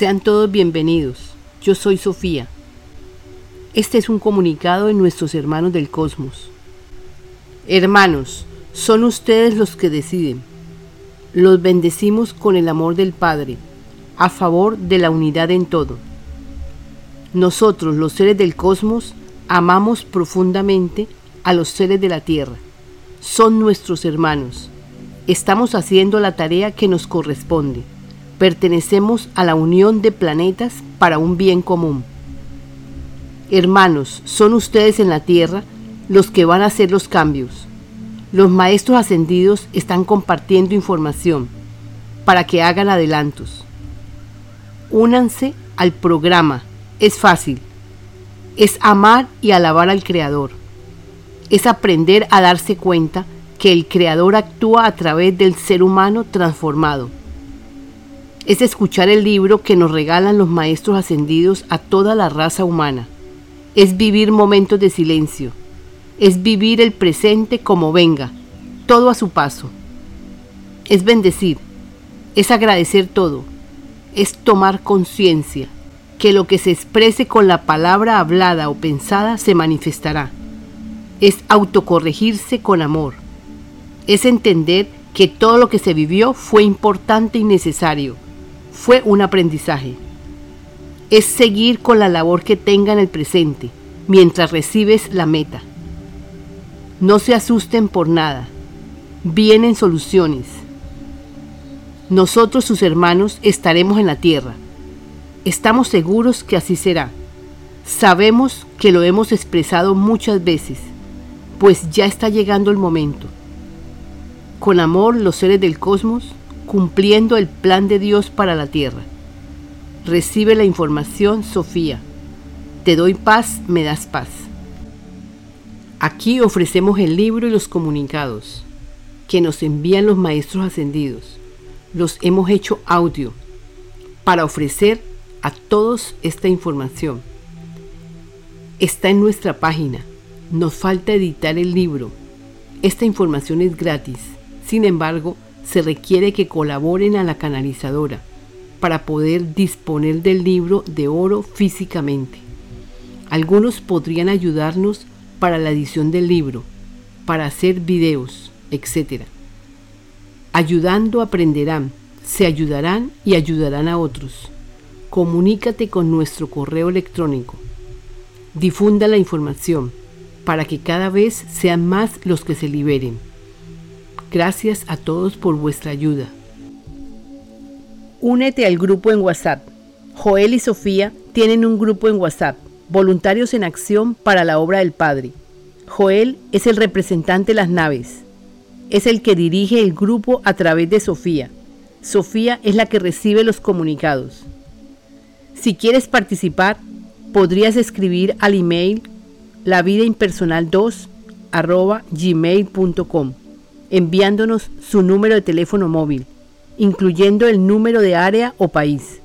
Sean todos bienvenidos. Yo soy Sofía. Este es un comunicado de nuestros hermanos del cosmos. Hermanos, son ustedes los que deciden. Los bendecimos con el amor del Padre, a favor de la unidad en todo. Nosotros, los seres del cosmos, amamos profundamente a los seres de la Tierra. Son nuestros hermanos. Estamos haciendo la tarea que nos corresponde pertenecemos a la unión de planetas para un bien común. Hermanos, son ustedes en la Tierra los que van a hacer los cambios. Los maestros ascendidos están compartiendo información para que hagan adelantos. Únanse al programa. Es fácil. Es amar y alabar al Creador. Es aprender a darse cuenta que el Creador actúa a través del ser humano transformado es escuchar el libro que nos regalan los maestros ascendidos a toda la raza humana. Es vivir momentos de silencio. Es vivir el presente como venga, todo a su paso. Es bendecir. Es agradecer todo. Es tomar conciencia que lo que se exprese con la palabra hablada o pensada se manifestará. Es autocorregirse con amor. Es entender que todo lo que se vivió fue importante y necesario fue un aprendizaje. Es seguir con la labor que tenga en el presente mientras recibes la meta. No se asusten por nada. Vienen soluciones. Nosotros, sus hermanos, estaremos en la tierra. Estamos seguros que así será. Sabemos que lo hemos expresado muchas veces, pues ya está llegando el momento. Con amor, los seres del cosmos cumpliendo el plan de Dios para la tierra. Recibe la información, Sofía. Te doy paz, me das paz. Aquí ofrecemos el libro y los comunicados que nos envían los maestros ascendidos. Los hemos hecho audio para ofrecer a todos esta información. Está en nuestra página. Nos falta editar el libro. Esta información es gratis. Sin embargo, se requiere que colaboren a la canalizadora para poder disponer del libro de oro físicamente. Algunos podrían ayudarnos para la edición del libro, para hacer videos, etc. Ayudando aprenderán, se ayudarán y ayudarán a otros. Comunícate con nuestro correo electrónico. Difunda la información para que cada vez sean más los que se liberen. Gracias a todos por vuestra ayuda. Únete al grupo en WhatsApp. Joel y Sofía tienen un grupo en WhatsApp, Voluntarios en Acción para la Obra del Padre. Joel es el representante de las naves. Es el que dirige el grupo a través de Sofía. Sofía es la que recibe los comunicados. Si quieres participar, podrías escribir al email lavidaimpersonal2 gmail.com enviándonos su número de teléfono móvil, incluyendo el número de área o país.